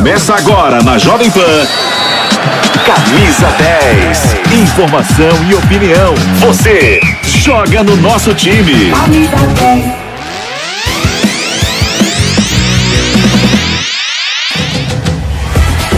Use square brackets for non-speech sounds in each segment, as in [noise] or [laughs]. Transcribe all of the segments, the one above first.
Começa agora na Jovem Pan. Camisa 10. Informação e opinião. Você joga no nosso time. Camisa 10.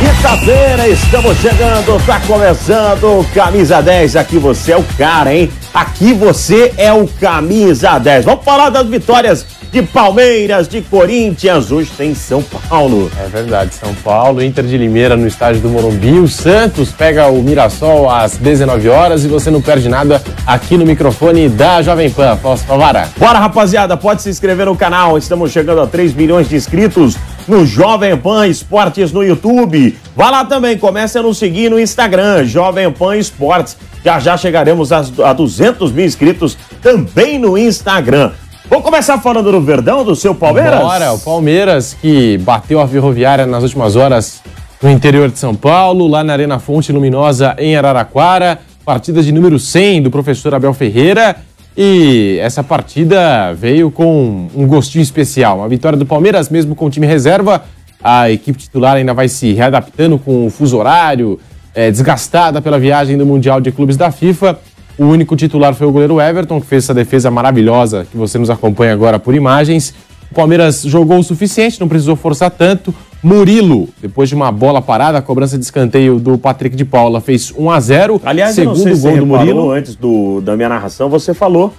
Quinta-feira, estamos chegando, tá começando Camisa 10. Aqui você é o cara, hein? Aqui você é o Camisa 10. Vamos falar das vitórias de Palmeiras, de Corinthians. Hoje tem São Paulo. É verdade, São Paulo, Inter de Limeira no estádio do Morumbi. O Santos pega o Mirassol às 19 horas e você não perde nada aqui no microfone da Jovem Pan. Posso falar? Bora, rapaziada, pode se inscrever no canal. Estamos chegando a 3 milhões de inscritos no Jovem Pan Esportes no YouTube. Vá lá também, comece a nos seguir no Instagram, Jovem Pan Esportes. Já já chegaremos a 200 mil inscritos também no Instagram. Vamos começar falando do Verdão, do seu Palmeiras? Bora, o Palmeiras que bateu a Ferroviária nas últimas horas no interior de São Paulo, lá na Arena Fonte Luminosa em Araraquara. Partida de número 100 do professor Abel Ferreira. E essa partida veio com um gostinho especial. Uma vitória do Palmeiras, mesmo com o time reserva. A equipe titular ainda vai se readaptando com o fuso horário, é, desgastada pela viagem do Mundial de Clubes da FIFA. O único titular foi o goleiro Everton, que fez essa defesa maravilhosa que você nos acompanha agora por imagens. O Palmeiras jogou o suficiente, não precisou forçar tanto. Murilo, depois de uma bola parada, a cobrança de escanteio do Patrick de Paula fez 1 a 0 Aliás, segundo eu não sei gol se do Murilo. Antes do, da minha narração, você falou.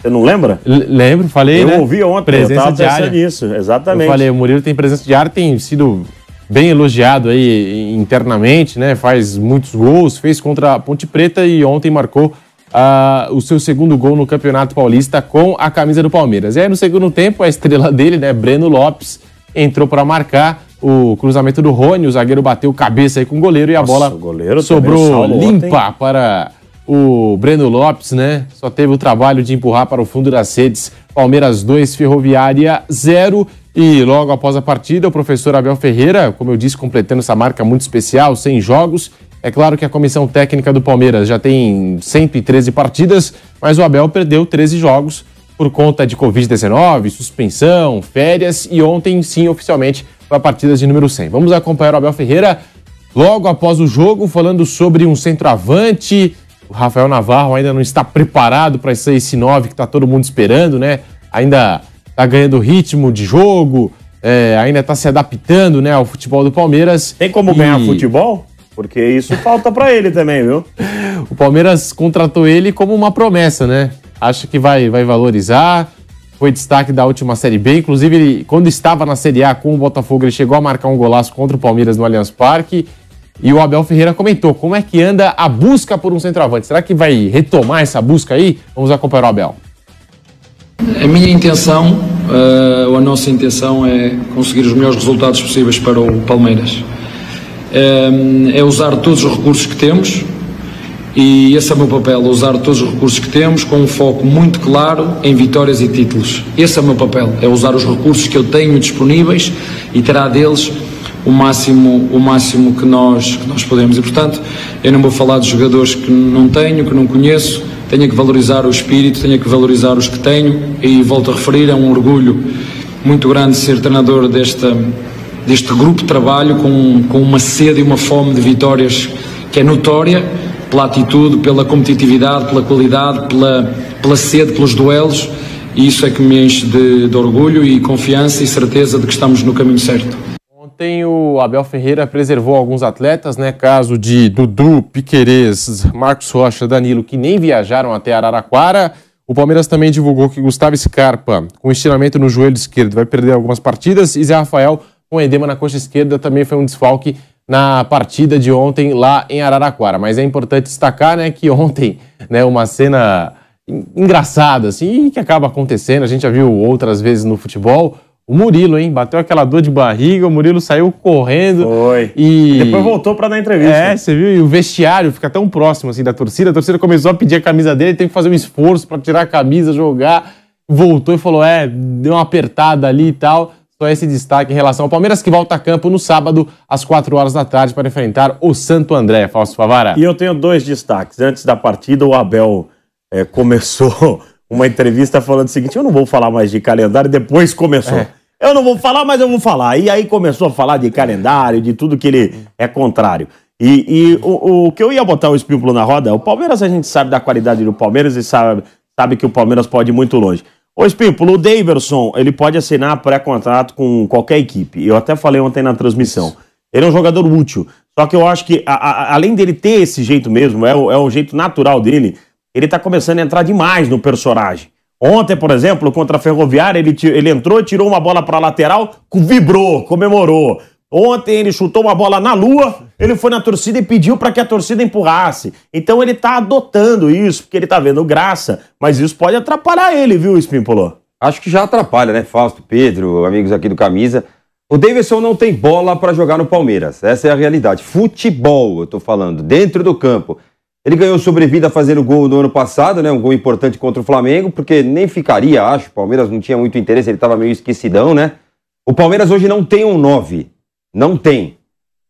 Você não lembra? L lembro, falei, eu né? Ouvi ontem, presença eu tava diária. nisso, exatamente. Eu falei, o Murilo tem presença diária, tem sido bem elogiado aí internamente, né? Faz muitos gols, fez contra a Ponte Preta e ontem marcou uh, o seu segundo gol no Campeonato Paulista com a camisa do Palmeiras. E aí no segundo tempo, a estrela dele, né, Breno Lopes, entrou para marcar o cruzamento do Rony, o zagueiro bateu cabeça aí com o goleiro e a Nossa, bola sobrou limpa ontem. para o Breno Lopes, né? Só teve o trabalho de empurrar para o fundo das redes. Palmeiras 2, Ferroviária 0. E logo após a partida, o professor Abel Ferreira, como eu disse, completando essa marca muito especial, 100 jogos, é claro que a comissão técnica do Palmeiras já tem 113 partidas, mas o Abel perdeu 13 jogos por conta de Covid-19, suspensão, férias e ontem, sim, oficialmente, foi a partida de número 100. Vamos acompanhar o Abel Ferreira logo após o jogo, falando sobre um centroavante. O Rafael Navarro ainda não está preparado para ser esse 9 que está todo mundo esperando, né? Ainda está ganhando ritmo de jogo, é, ainda está se adaptando né, ao futebol do Palmeiras. Tem como e... ganhar futebol? Porque isso falta para ele também, viu? O Palmeiras contratou ele como uma promessa, né? Acha que vai, vai valorizar. Foi destaque da última Série B. Inclusive, ele, quando estava na Série A com o Botafogo, ele chegou a marcar um golaço contra o Palmeiras no Allianz Parque. E o Abel Ferreira comentou como é que anda a busca por um centroavante. Será que vai retomar essa busca aí? Vamos acompanhar o Abel. A minha intenção, uh, a nossa intenção é conseguir os melhores resultados possíveis para o Palmeiras é usar todos os recursos que temos e esse é o meu papel, usar todos os recursos que temos com um foco muito claro em vitórias e títulos. Esse é o meu papel, é usar os recursos que eu tenho disponíveis e terá deles o máximo, o máximo que, nós, que nós podemos. E, portanto, eu não vou falar de jogadores que não tenho, que não conheço, tenho que valorizar o espírito, tenho que valorizar os que tenho e volto a referir, é um orgulho muito grande ser treinador desta deste grupo de trabalho com, com uma sede e uma fome de vitórias que é notória pela atitude, pela competitividade, pela qualidade, pela, pela sede, pelos duelos, e isso é que me enche de, de orgulho e confiança e certeza de que estamos no caminho certo. Ontem o Abel Ferreira preservou alguns atletas, né? Caso de Dudu, Piquerez, Marcos Rocha, Danilo, que nem viajaram até Araraquara. O Palmeiras também divulgou que Gustavo Scarpa, com estiramento no joelho esquerdo, vai perder algumas partidas e Zé Rafael com edema na coxa esquerda, também foi um desfalque na partida de ontem lá em Araraquara. Mas é importante destacar né, que ontem, né, uma cena engraçada, assim, que acaba acontecendo, a gente já viu outras vezes no futebol. O Murilo, hein? Bateu aquela dor de barriga, o Murilo saiu correndo. Foi. E depois voltou para dar entrevista. É, você viu? E o vestiário fica tão próximo assim da torcida. A torcida começou a pedir a camisa dele, tem que fazer um esforço para tirar a camisa, jogar. Voltou e falou: é, deu uma apertada ali e tal. Só esse destaque em relação ao Palmeiras, que volta a campo no sábado, às 4 horas da tarde, para enfrentar o Santo André. Fausto Favara. E eu tenho dois destaques. Antes da partida, o Abel é, [laughs] começou uma entrevista falando o seguinte: eu não vou falar mais de calendário, depois começou. É. Eu não vou falar, mas eu vou falar. E aí começou a falar de calendário, de tudo que ele é contrário. E, e o, o, que eu ia botar o Espímpulo na roda, o Palmeiras a gente sabe da qualidade do Palmeiras e sabe, sabe que o Palmeiras pode ir muito longe. Ô Espímpulo, o Daverson, ele pode assinar pré-contrato com qualquer equipe. Eu até falei ontem na transmissão. Ele é um jogador útil. Só que eu acho que, a, a, além dele ter esse jeito mesmo, é o, é o jeito natural dele, ele tá começando a entrar demais no personagem. Ontem, por exemplo, contra a Ferroviária, ele, ele entrou, tirou uma bola para lateral, vibrou, comemorou. Ontem ele chutou uma bola na lua, ele foi na torcida e pediu para que a torcida empurrasse. Então ele tá adotando isso, porque ele tá vendo graça, mas isso pode atrapalhar ele, viu, Espimpolô? Acho que já atrapalha, né, Fausto, Pedro, amigos aqui do Camisa. O Davidson não tem bola para jogar no Palmeiras, essa é a realidade. Futebol, eu tô falando, dentro do campo. Ele ganhou sobrevida fazendo gol no ano passado, né? Um gol importante contra o Flamengo, porque nem ficaria, acho. O Palmeiras não tinha muito interesse, ele estava meio esquecidão, né? O Palmeiras hoje não tem um 9. Não tem.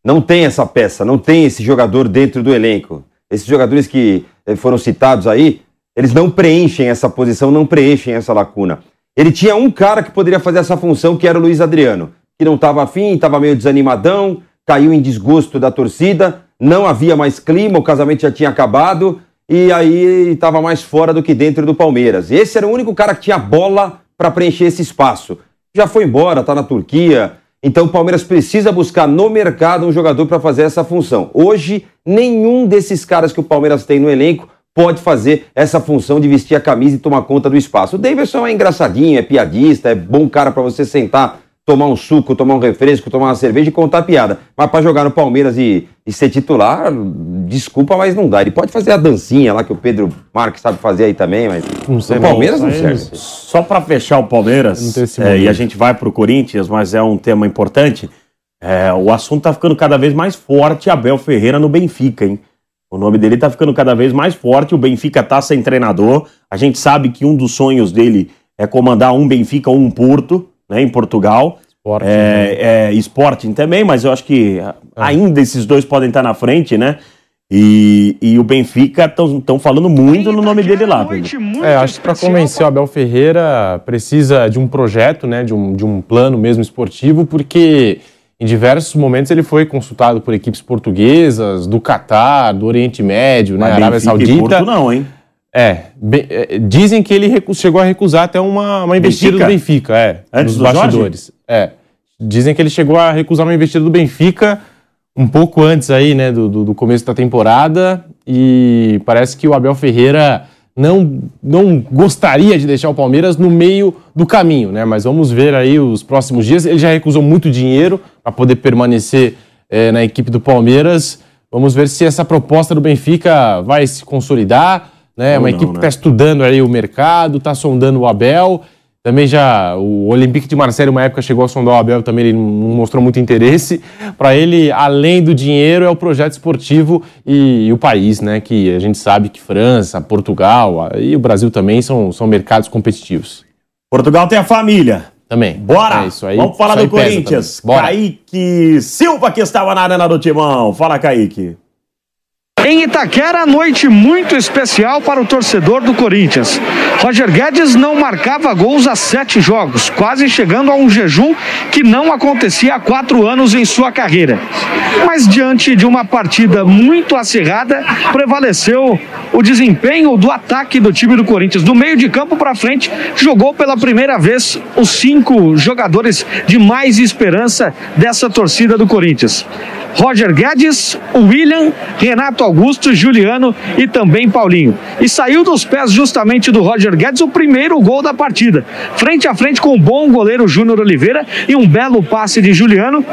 Não tem essa peça, não tem esse jogador dentro do elenco. Esses jogadores que eh, foram citados aí, eles não preenchem essa posição, não preenchem essa lacuna. Ele tinha um cara que poderia fazer essa função, que era o Luiz Adriano, que não estava afim, estava meio desanimadão, caiu em desgosto da torcida, não havia mais clima, o casamento já tinha acabado, e aí estava mais fora do que dentro do Palmeiras. Esse era o único cara que tinha bola para preencher esse espaço. Já foi embora, está na Turquia, então o Palmeiras precisa buscar no mercado um jogador para fazer essa função. Hoje, nenhum desses caras que o Palmeiras tem no elenco pode fazer essa função de vestir a camisa e tomar conta do espaço. O Davidson é engraçadinho, é piadista, é bom cara para você sentar tomar um suco, tomar um refresco, tomar uma cerveja e contar piada. Mas para jogar no Palmeiras e, e, ser titular, desculpa, mas não dá. Ele pode fazer a dancinha lá que o Pedro Marques sabe fazer aí também, mas não sei, o Palmeiras não serve. Só para fechar o Palmeiras, é, e a gente vai para o Corinthians, mas é um tema importante. É, o assunto tá ficando cada vez mais forte, Abel Ferreira no Benfica, hein? O nome dele tá ficando cada vez mais forte, o Benfica tá sem treinador. A gente sabe que um dos sonhos dele é comandar um Benfica ou um Porto né, em Portugal. Sporting, é, né? é, Sporting também, mas eu acho que é. ainda esses dois podem estar na frente, né? E, e o Benfica estão falando muito no nome dele lá. Pedro. É, acho que para convencer o Abel Ferreira precisa de um projeto, né, de um, de um plano mesmo esportivo, porque em diversos momentos ele foi consultado por equipes portuguesas, do Catar, do Oriente Médio, né, Arábia Saudita. Porto não, hein? É, bem, é, dizem que ele chegou a recusar até uma, uma investida Benfica? do Benfica, é, Antes dos bastidores. Jorge? É, dizem que ele chegou a recusar uma investida do Benfica um pouco antes aí, né, do, do, do começo da temporada e parece que o Abel Ferreira não, não gostaria de deixar o Palmeiras no meio do caminho, né? Mas vamos ver aí os próximos dias. Ele já recusou muito dinheiro para poder permanecer é, na equipe do Palmeiras. Vamos ver se essa proposta do Benfica vai se consolidar né? Uma não, equipe que está né? estudando aí o mercado, está sondando o Abel. Também já o Olympique de Marseille, uma época, chegou a sondar o Abel, também ele não mostrou muito interesse. Para ele, além do dinheiro, é o projeto esportivo e, e, o país, né? Que a gente sabe que França, Portugal e o Brasil também são, são mercados competitivos. Portugal tem a família. Também. Bora! É isso aí, Vamos falar do Corinthians. Kaique Silva, que estava na arena do Timão. Fala, Kaique. Em Itaquera, noite muito especial para o torcedor do Corinthians. Roger Guedes não marcava gols há sete jogos, quase chegando a um jejum que não acontecia há quatro anos em sua carreira. Mas diante de uma partida muito acirrada, prevaleceu o desempenho do ataque do time do Corinthians. Do meio de campo para frente, jogou pela primeira vez os cinco jogadores de mais esperança dessa torcida do Corinthians. Roger Guedes, William, Renato Augusto, Juliano e também Paulinho. E saiu dos pés justamente do Roger Guedes o primeiro gol da partida. Frente a frente com o bom goleiro Júnior Oliveira e um belo passe de Juliano.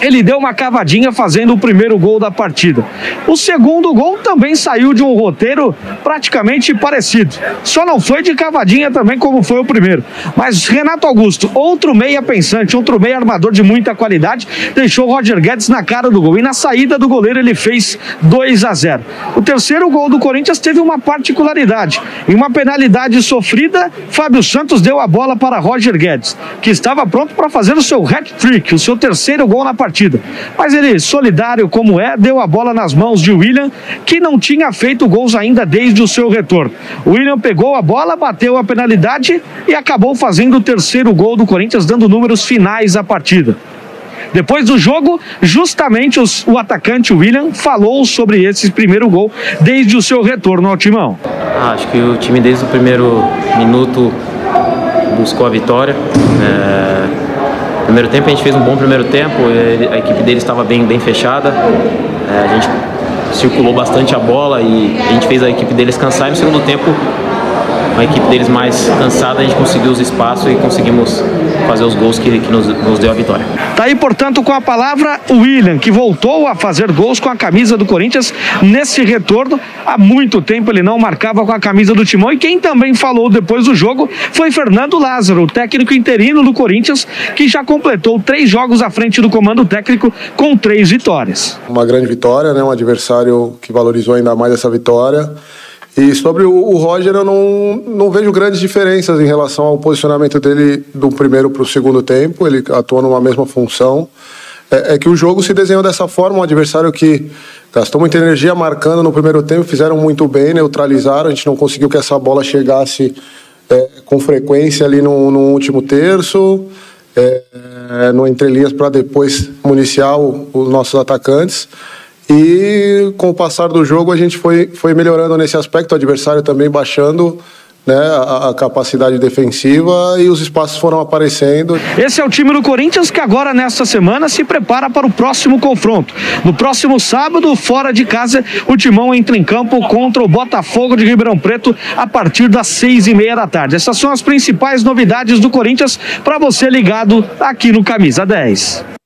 Ele deu uma cavadinha fazendo o primeiro gol da partida. O segundo gol também saiu de um roteiro praticamente parecido. Só não foi de cavadinha também como foi o primeiro. Mas Renato Augusto, outro meia pensante, outro meia armador de muita qualidade, deixou Roger Guedes na cara do gol. E na saída do goleiro ele fez 2 a 0. O terceiro gol do Corinthians teve uma particularidade. Em uma penalidade sofrida, Fábio Santos deu a bola para Roger Guedes, que estava pronto para fazer o seu hat-trick, o seu terceiro gol na partida. Mas ele, solidário como é, deu a bola nas mãos de William, que não tinha feito gols ainda desde o seu retorno. O William pegou a bola, bateu a penalidade e acabou fazendo o terceiro gol do Corinthians, dando números finais à partida. Depois do jogo, justamente os, o atacante William falou sobre esse primeiro gol desde o seu retorno ao timão. Ah, acho que o time desde o primeiro minuto buscou a vitória. É... Primeiro tempo a gente fez um bom primeiro tempo, a equipe dele estava bem, bem fechada. É, a gente circulou bastante a bola e a gente fez a equipe deles cansar. E no segundo tempo uma equipe deles mais cansada, a gente conseguiu os espaços e conseguimos fazer os gols que, que nos, nos, deu a vitória. Tá aí, portanto, com a palavra o William, que voltou a fazer gols com a camisa do Corinthians nesse retorno. Há muito tempo ele não marcava com a camisa do Timão. E quem também falou depois do jogo foi Fernando Lázaro, o técnico interino do Corinthians, que já completou três jogos à frente do comando técnico com três vitórias. Uma grande vitória, né? um adversário que valorizou ainda mais essa vitória. E sobre o, Roger, eu não, não vejo grandes diferenças em relação ao posicionamento dele do primeiro para o segundo tempo. Ele atua numa mesma função. É, é, que o jogo se desenhou dessa forma, um adversário que gastou muita energia marcando no primeiro tempo, fizeram muito bem, neutralizaram. A gente não conseguiu que essa bola chegasse é, com frequência ali no, no último terço, é, no entrelinhas para depois municiar os nossos atacantes. E com o passar do jogo a gente foi, foi melhorando nesse aspecto, o adversário também baixando né, a, a, capacidade defensiva e os espaços foram aparecendo. Esse é o time do Corinthians que agora nesta semana se prepara para o próximo confronto. No próximo sábado, fora de casa, o Timão entra em campo contra o Botafogo de Ribeirão Preto a partir das seis e meia da tarde. Essas são as principais novidades do Corinthians para você ligado aqui no Camisa 10.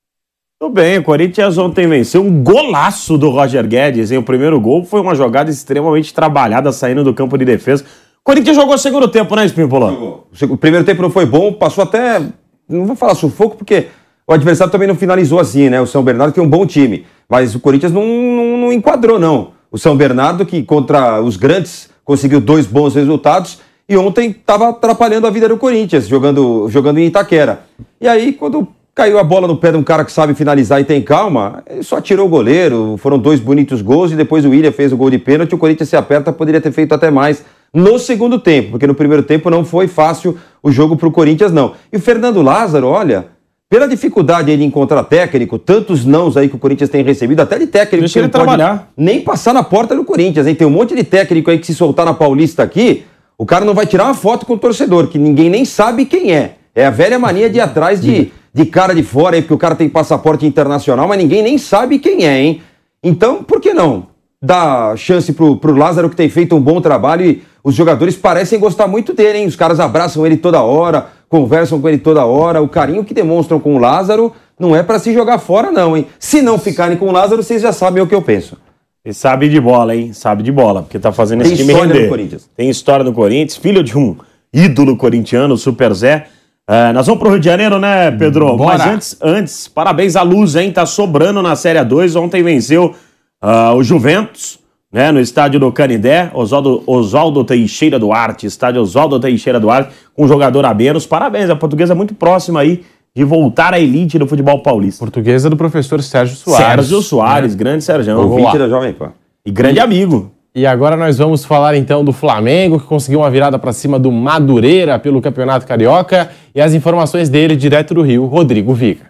Tudo bem, o Corinthians ontem venceu um golaço do Roger Guedes, em O primeiro gol foi uma jogada extremamente trabalhada saindo do campo de defesa. O Corinthians jogou o segundo tempo, né, Espímpolo? O primeiro tempo não foi bom, passou até. Não vou falar sufoco, porque o adversário também não finalizou assim, né? O São Bernardo tem um bom time, mas o Corinthians não, não, não enquadrou, não. O São Bernardo, que contra os grandes conseguiu dois bons resultados, e ontem estava atrapalhando a vida do Corinthians, jogando, jogando em Itaquera. E aí, quando Caiu a bola no pé de um cara que sabe finalizar e tem calma, ele só tirou o goleiro, foram dois bonitos gols e depois o William fez o gol de pênalti, o Corinthians se aperta, poderia ter feito até mais no segundo tempo, porque no primeiro tempo não foi fácil o jogo para o Corinthians, não. E o Fernando Lázaro, olha, pela dificuldade de encontrar técnico, tantos nãos aí que o Corinthians tem recebido, até de técnico Deixa que ele trabalhar. nem passar na porta do Corinthians, hein? Tem um monte de técnico aí que se soltar na Paulista aqui, o cara não vai tirar uma foto com o torcedor, que ninguém nem sabe quem é. É a velha mania de ir atrás de de cara de fora aí, porque o cara tem passaporte internacional, mas ninguém nem sabe quem é, hein? Então, por que não? Dar chance pro, pro Lázaro, que tem feito um bom trabalho e os jogadores parecem gostar muito dele, hein? Os caras abraçam ele toda hora, conversam com ele toda hora. O carinho que demonstram com o Lázaro não é para se jogar fora, não, hein? Se não ficarem com o Lázaro, vocês já sabem o que eu penso. E sabe de bola, hein? Sabe de bola, porque tá fazendo tem esse time render. No Corinthians. Tem história no Corinthians, filho de um ídolo corintiano, Super Zé. É, nós vamos pro Rio de Janeiro, né, Pedro? Bora. Mas antes, antes, parabéns à Luz, hein? Tá sobrando na Série 2. Ontem venceu uh, o Juventus, né? No estádio do Canidé. Oswaldo, Oswaldo Teixeira Duarte, estádio Oswaldo Teixeira Duarte, com um jogador a menos. Parabéns, a portuguesa é muito próxima aí de voltar à elite do futebol paulista. Portuguesa do professor Sérgio Soares. Sérgio Soares, né? grande Sérgio. Ouvinte da Jovem Pan. E grande amigo. E agora nós vamos falar então do Flamengo, que conseguiu uma virada para cima do Madureira pelo Campeonato Carioca. E as informações dele, direto do Rio, Rodrigo Viga.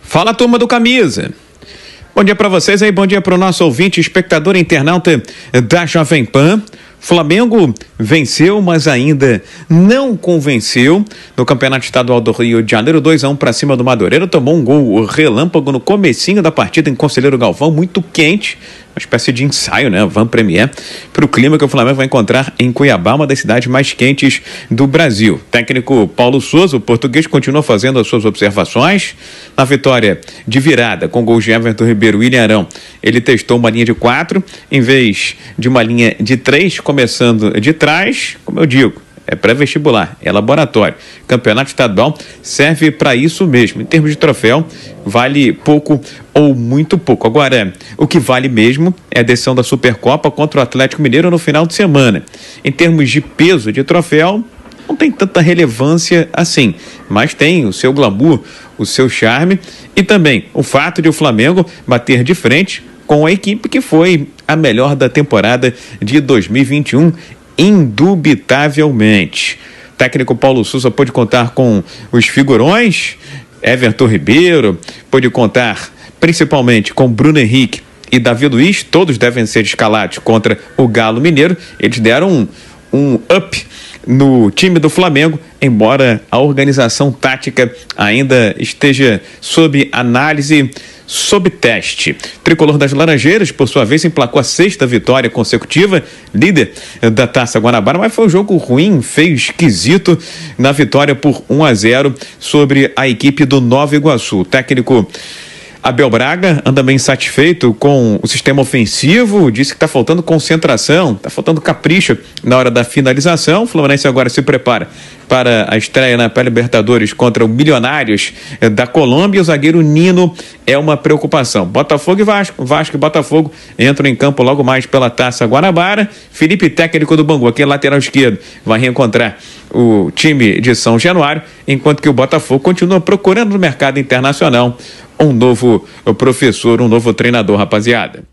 Fala, turma do Camisa. Bom dia para vocês aí, bom dia para o nosso ouvinte, espectador internauta da Jovem Pan. Flamengo venceu, mas ainda não convenceu no Campeonato Estadual do Rio de Janeiro, 2 a 1 para cima do Madureira, tomou um gol relâmpago no comecinho da partida em Conselheiro Galvão, muito quente, uma espécie de ensaio, né? Van Premier, para o clima que o Flamengo vai encontrar em Cuiabá, uma das cidades mais quentes do Brasil. Técnico Paulo Souza, o português, continua fazendo as suas observações. Na vitória de virada com gols de Everton Ribeiro e Arão, ele testou uma linha de quatro em vez de uma linha de três, começando de trás, como eu digo é pré-vestibular, é laboratório. Campeonato estadual serve para isso mesmo. Em termos de troféu, vale pouco ou muito pouco. Agora, o que vale mesmo é a decisão da Supercopa contra o Atlético Mineiro no final de semana. Em termos de peso de troféu, não tem tanta relevância assim, mas tem o seu glamour, o seu charme e também o fato de o Flamengo bater de frente com a equipe que foi a melhor da temporada de 2021 indubitavelmente. O técnico Paulo Souza pôde contar com os figurões, Everton Ribeiro, pôde contar principalmente com Bruno Henrique e Davi Luiz, todos devem ser escalados contra o Galo Mineiro. Eles deram um, um up no time do Flamengo, embora a organização tática ainda esteja sob análise sob teste. Tricolor das Laranjeiras, por sua vez, emplacou a sexta vitória consecutiva, líder da Taça Guanabara, mas foi um jogo ruim, feio, esquisito na vitória por 1 a 0 sobre a equipe do Nova Iguaçu. O técnico Abel Braga anda bem satisfeito com o sistema ofensivo, disse que está faltando concentração, está faltando capricho na hora da finalização. O Fluminense agora se prepara para a estreia na Pré-Libertadores contra o Milionários eh, da Colômbia. O zagueiro Nino é uma preocupação. Botafogo e Vasco. Vasco e Botafogo entram em campo logo mais pela Taça Guanabara. Felipe, técnico do Bangu, aqui lateral esquerdo, vai reencontrar o time de São Januário, enquanto que o Botafogo continua procurando no mercado internacional um novo professor, um novo treinador, rapaziada.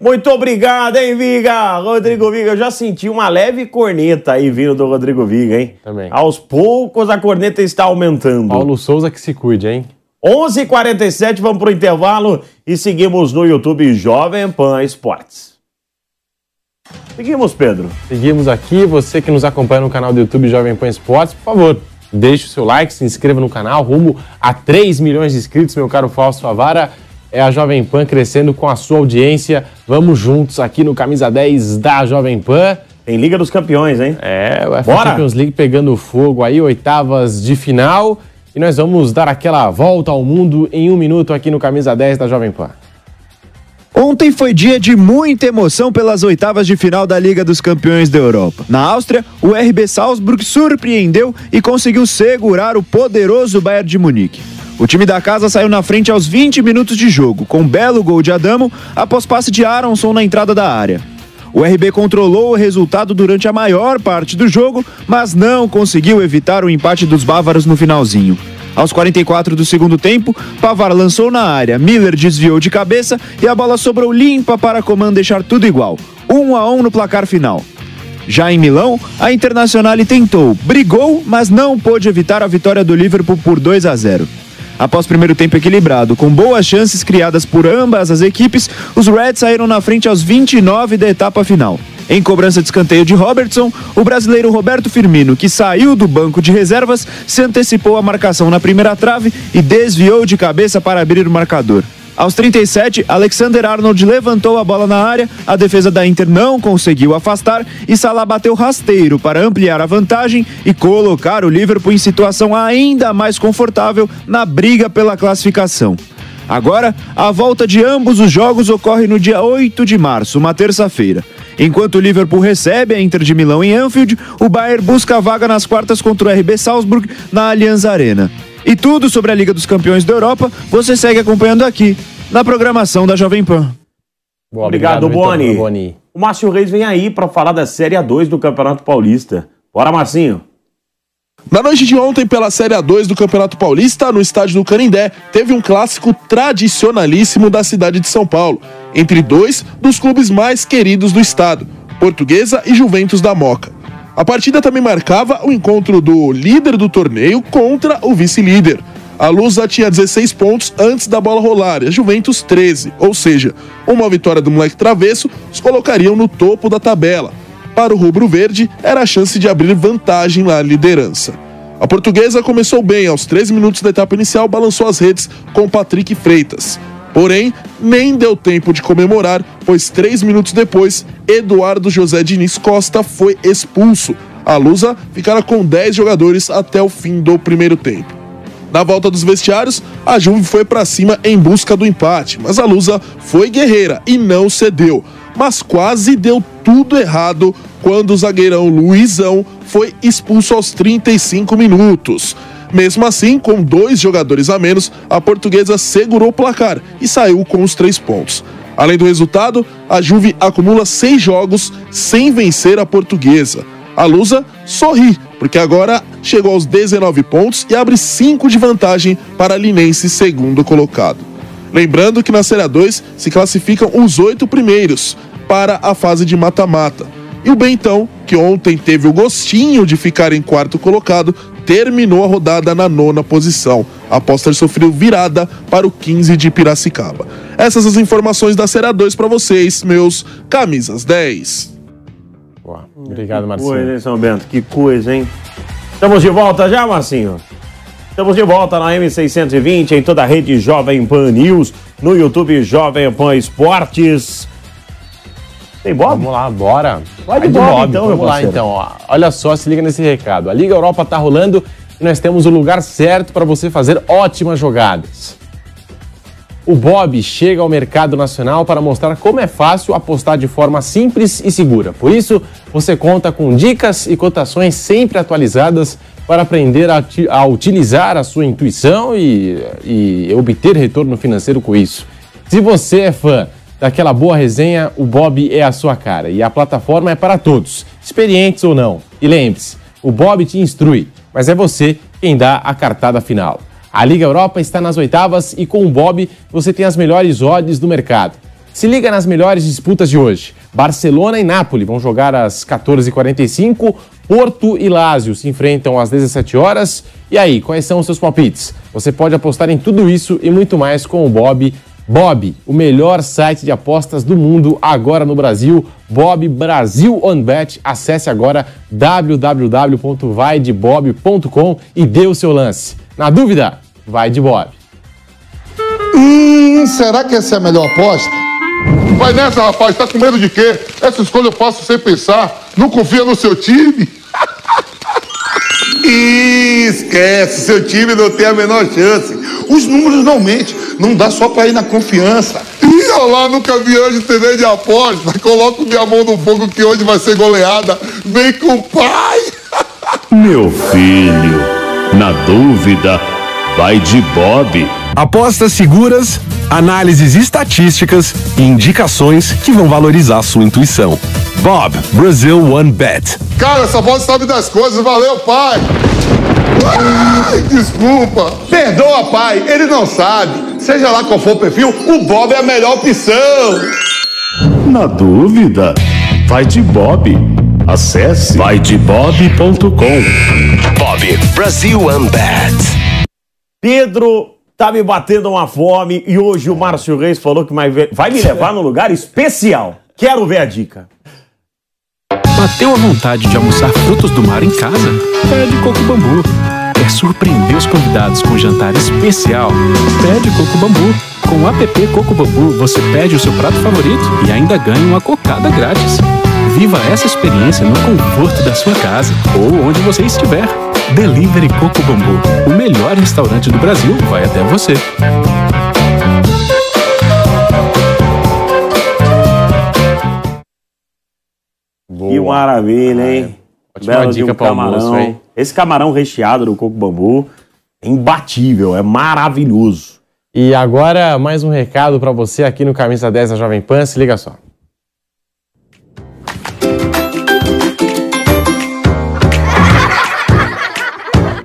Muito obrigado, hein, Viga? Rodrigo Viga, eu já senti uma leve corneta aí vindo do Rodrigo Viga, hein? Também. Aos poucos a corneta está aumentando. Paulo Souza que se cuide, hein? 11:47 h 47 vamos pro intervalo e seguimos no YouTube Jovem Pan Esportes. Seguimos, Pedro. Seguimos aqui. Você que nos acompanha no canal do YouTube Jovem Pan Esportes, por favor, deixe o seu like, se inscreva no canal, rumo a 3 milhões de inscritos, meu caro Fausto Favara. É a Jovem Pan crescendo com a sua audiência. Vamos juntos aqui no Camisa 10 da Jovem Pan. Tem Liga dos Campeões, hein? É, o Bora! Champions League pegando fogo aí, oitavas de final. E nós vamos dar aquela volta ao mundo em um minuto aqui no Camisa 10 da Jovem Pan. Ontem foi dia de muita emoção pelas oitavas de final da Liga dos Campeões da Europa. Na Áustria, o RB Salzburg surpreendeu e conseguiu segurar o poderoso Bayern de Munique. O time da casa saiu na frente aos 20 minutos de jogo, com um belo gol de Adamo após passe de Aronson na entrada da área. O RB controlou o resultado durante a maior parte do jogo, mas não conseguiu evitar o empate dos bávaros no finalzinho. Aos 44 do segundo tempo, Pavar lançou na área, Miller desviou de cabeça e a bola sobrou limpa para Coman deixar tudo igual. 1 a 1 no placar final. Já em Milão, a Internazionale tentou, brigou, mas não pôde evitar a vitória do Liverpool por 2 a 0. Após primeiro tempo equilibrado, com boas chances criadas por ambas as equipes, os Reds saíram na frente aos 29 da etapa final. Em cobrança de escanteio de Robertson, o brasileiro Roberto Firmino, que saiu do banco de reservas, se antecipou à marcação na primeira trave e desviou de cabeça para abrir o marcador. Aos 37, Alexander Arnold levantou a bola na área, a defesa da Inter não conseguiu afastar e Salah bateu rasteiro para ampliar a vantagem e colocar o Liverpool em situação ainda mais confortável na briga pela classificação. Agora, a volta de ambos os jogos ocorre no dia 8 de março, uma terça-feira. Enquanto o Liverpool recebe a Inter de Milão em Anfield, o Bayern busca a vaga nas quartas contra o RB Salzburg na Allianz Arena. E tudo sobre a Liga dos Campeões da Europa você segue acompanhando aqui, na programação da Jovem Pan. Boa, obrigado, Vitor Boni. Boni. O Márcio Reis vem aí para falar da Série A2 do Campeonato Paulista. Bora, Marcinho. Na noite de ontem, pela Série A2 do Campeonato Paulista, no estádio do Canindé, teve um clássico tradicionalíssimo da cidade de São Paulo, entre dois dos clubes mais queridos do estado, Portuguesa e Juventus da Moca. A partida também marcava o encontro do líder do torneio contra o vice-líder. A Lusa tinha 16 pontos antes da bola rolar e a Juventus 13, ou seja, uma vitória do moleque travesso os colocariam no topo da tabela. Para o rubro-verde, era a chance de abrir vantagem na liderança. A portuguesa começou bem, aos 13 minutos da etapa inicial, balançou as redes com Patrick Freitas. Porém, nem deu tempo de comemorar, pois três minutos depois, Eduardo José Diniz Costa foi expulso. A Lusa ficara com 10 jogadores até o fim do primeiro tempo. Na volta dos vestiários, a Juve foi para cima em busca do empate, mas a Lusa foi guerreira e não cedeu. Mas quase deu tudo errado quando o zagueirão Luizão foi expulso aos 35 minutos. Mesmo assim, com dois jogadores a menos, a portuguesa segurou o placar e saiu com os três pontos. Além do resultado, a Juve acumula seis jogos sem vencer a portuguesa. A Lusa sorri, porque agora chegou aos 19 pontos e abre 5 de vantagem para a Linense, segundo colocado. Lembrando que na Série 2 se classificam os oito primeiros para a fase de mata-mata. E o Bentão, que ontem teve o gostinho de ficar em quarto colocado, terminou a rodada na nona posição, após ter sofrido virada para o 15 de Piracicaba. Essas as informações da Série 2 para vocês, meus camisas 10. Boa. Obrigado, Que Marcinho. coisa, hein, São Bento? Que coisa, hein? Estamos de volta já, Marcinho? Estamos de volta na M620, em toda a rede Jovem Pan News, no YouTube Jovem Pan Esportes. Tem Bob? Vamos lá, bora. Vai de Bob, então, Vamos lá, então. ó. Olha só, se liga nesse recado. A Liga Europa tá rolando e nós temos o lugar certo para você fazer ótimas jogadas. O Bob chega ao mercado nacional para mostrar como é fácil apostar de forma simples e segura. Por isso, você conta com dicas e cotações sempre atualizadas para aprender a, a utilizar a sua intuição e, e obter retorno financeiro com isso. Se você é fã daquela boa resenha, o Bob é a sua cara e a plataforma é para todos, experientes ou não. E lembre-se, o Bob te instrui, mas é você quem dá a cartada final. A Liga Europa está nas oitavas e com o Bob você tem as melhores odds do mercado. Se liga nas melhores disputas de hoje. Barcelona e Nápoles vão jogar às 14h45, Porto e Lazio se enfrentam às 17 horas. E aí, quais são os seus palpites? Você pode apostar em tudo isso e muito mais com o Bob. Bob, o melhor site de apostas do mundo agora no Brasil. Bob Brasil On Bet. Acesse agora www.vaidebob.com e dê o seu lance. Na dúvida, vai de Bob. Hum, será que essa é a melhor aposta? Vai nessa, rapaz. Tá com medo de quê? Essa escolha eu faço sem pensar. Não confia no seu time? Ih, Esquece, seu time não tem a menor chance. Os números não mentem, não dá só pra ir na confiança. Ih, olha lá, nunca vi hoje TV de aposta. Coloco minha mão no fogo que hoje vai ser goleada. Vem com o pai. [laughs] Meu filho, na dúvida, vai de Bob. Apostas seguras, análises estatísticas e indicações que vão valorizar sua intuição. Bob, Brazil One Bet. Cara, essa voz sabe das coisas. Valeu, pai. Ai, desculpa. Perdoa, pai. Ele não sabe. Seja lá qual for o perfil, o Bob é a melhor opção. Na dúvida, vai de Bob. Acesse vaidebob.com. Bob, Brazil One Bet. Pedro tá me batendo uma fome e hoje o Márcio Reis falou que vai vai me levar num lugar especial. Quero ver a dica. Bateu a vontade de almoçar frutos do mar em casa? Pede Coco Bambu. Quer surpreender os convidados com um jantar especial? Pede Coco Bambu. Com o app Coco Bambu, você pede o seu prato favorito e ainda ganha uma cocada grátis. Viva essa experiência no conforto da sua casa ou onde você estiver. Delivery Coco Bambu. O melhor restaurante do Brasil vai até você. Que maravilha, hein? Ótima Belo de dica um pro almoço, hein? Esse camarão recheado do coco bambu é imbatível, é maravilhoso. E agora, mais um recado para você aqui no Camisa 10 da Jovem Pan. Se liga só.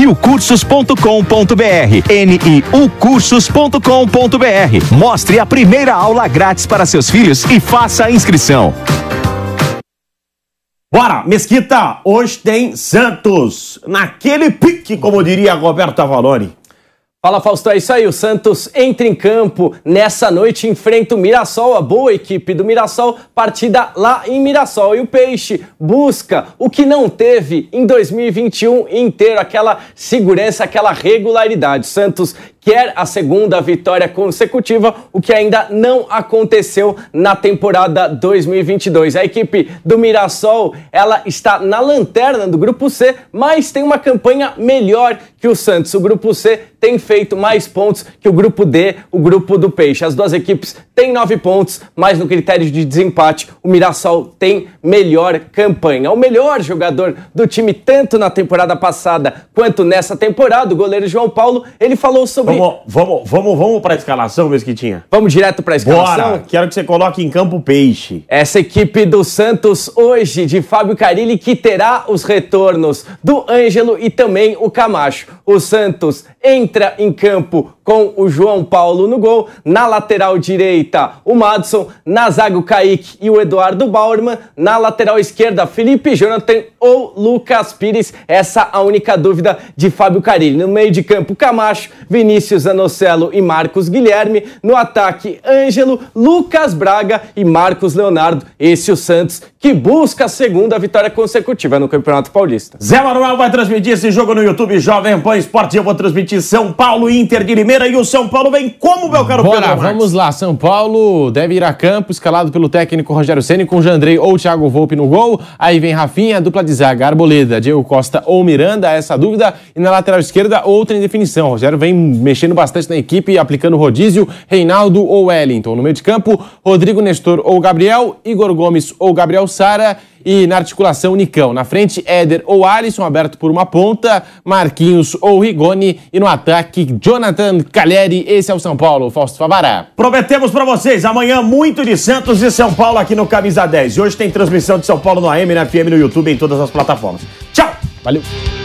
newcursos.com.br, niucursos.com.br. Mostre a primeira aula grátis para seus filhos e faça a inscrição. Bora, Mesquita, hoje tem Santos, naquele pique, como diria Roberto Avalone. Fala Fausto, é isso aí. O Santos entra em campo nessa noite, enfrenta o Mirassol, a boa equipe do Mirassol, partida lá em Mirassol. E o Peixe busca o que não teve em 2021 inteiro, aquela segurança, aquela regularidade. Santos quer a segunda vitória consecutiva, o que ainda não aconteceu na temporada 2022. A equipe do Mirassol, ela está na lanterna do grupo C, mas tem uma campanha melhor que o Santos. O grupo C tem feito mais pontos que o grupo D, o grupo do Peixe. As duas equipes têm nove pontos, mas no critério de desempate, o Mirassol tem melhor campanha. O melhor jogador do time, tanto na temporada passada quanto nessa temporada, o goleiro João Paulo, ele falou sobre. Vamos, vamos, vamos, vamos para a escalação, Mesquitinha. Vamos direto para a escalação? Bora! Quero que você coloque em campo Peixe. Essa equipe do Santos hoje, de Fábio Carilli, que terá os retornos do Ângelo e também o Camacho. O Santos entra em campo com o João Paulo no gol, na lateral direita o Madison, na zaga o Kaique e o Eduardo Bauerman, na lateral esquerda Felipe Jonathan ou Lucas Pires, essa a única dúvida de Fábio Carilli. No meio de campo Camacho, Vinícius Anocelo e Marcos Guilherme, no ataque Ângelo, Lucas Braga e Marcos Leonardo, esse o Santos que busca a segunda vitória consecutiva no Campeonato Paulista. Zé Manuel vai transmitir esse jogo no YouTube Jovem Pan Esporte, eu vou transmitir São Paulo Inter de Limeira e o São Paulo vem como, meu caro Bora, Pedro Marques? vamos lá. São Paulo deve ir a campo, escalado pelo técnico Rogério Ceni com Jandrei ou Thiago Volpe no gol. Aí vem Rafinha, dupla de zaga, Arboleda, Diego Costa ou Miranda, essa dúvida. E na lateral esquerda, outra indefinição. O Rogério vem mexendo bastante na equipe, aplicando rodízio, Reinaldo ou Wellington. No meio de campo, Rodrigo Nestor ou Gabriel, Igor Gomes ou Gabriel Sara. E na articulação, Nicão. Na frente, Éder ou Alisson, aberto por uma ponta, Marquinhos ou Rigoni. E no ataque, Jonathan Calheri. Esse é o São Paulo, Fausto Favará. Prometemos pra vocês, amanhã muito de Santos e São Paulo aqui no Camisa 10. E hoje tem transmissão de São Paulo no AM, na FM, no YouTube, em todas as plataformas. Tchau! Valeu!